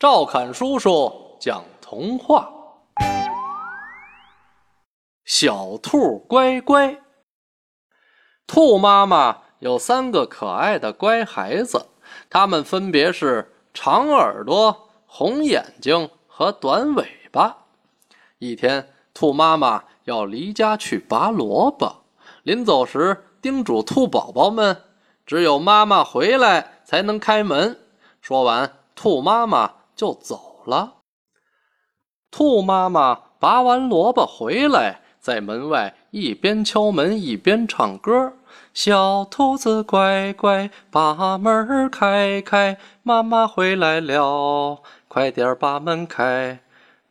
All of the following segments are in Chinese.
赵侃叔叔讲童话：小兔乖乖。兔妈妈有三个可爱的乖孩子，他们分别是长耳朵、红眼睛和短尾巴。一天，兔妈妈要离家去拔萝卜，临走时叮嘱兔宝宝们：“只有妈妈回来才能开门。”说完，兔妈妈。就走了。兔妈妈拔完萝卜回来，在门外一边敲门一边唱歌：“小兔子乖乖，把门开开，妈妈回来了，快点把门开，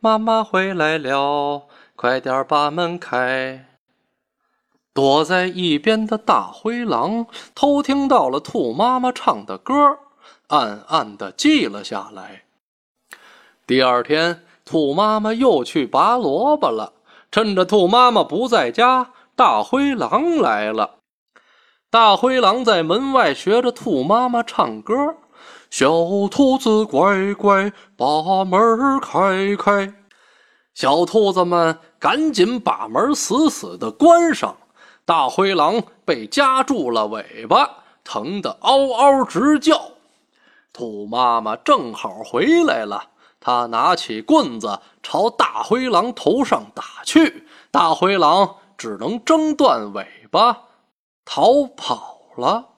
妈妈回来了，快点把门开。”躲在一边的大灰狼偷听到了兔妈妈唱的歌，暗暗的记了下来。第二天，兔妈妈又去拔萝卜了。趁着兔妈妈不在家，大灰狼来了。大灰狼在门外学着兔妈妈唱歌：“小兔子乖乖，把门开开。”小兔子们赶紧把门死死的关上。大灰狼被夹住了尾巴，疼得嗷嗷直叫。兔妈妈正好回来了。他拿起棍子朝大灰狼头上打去，大灰狼只能挣断尾巴逃跑了。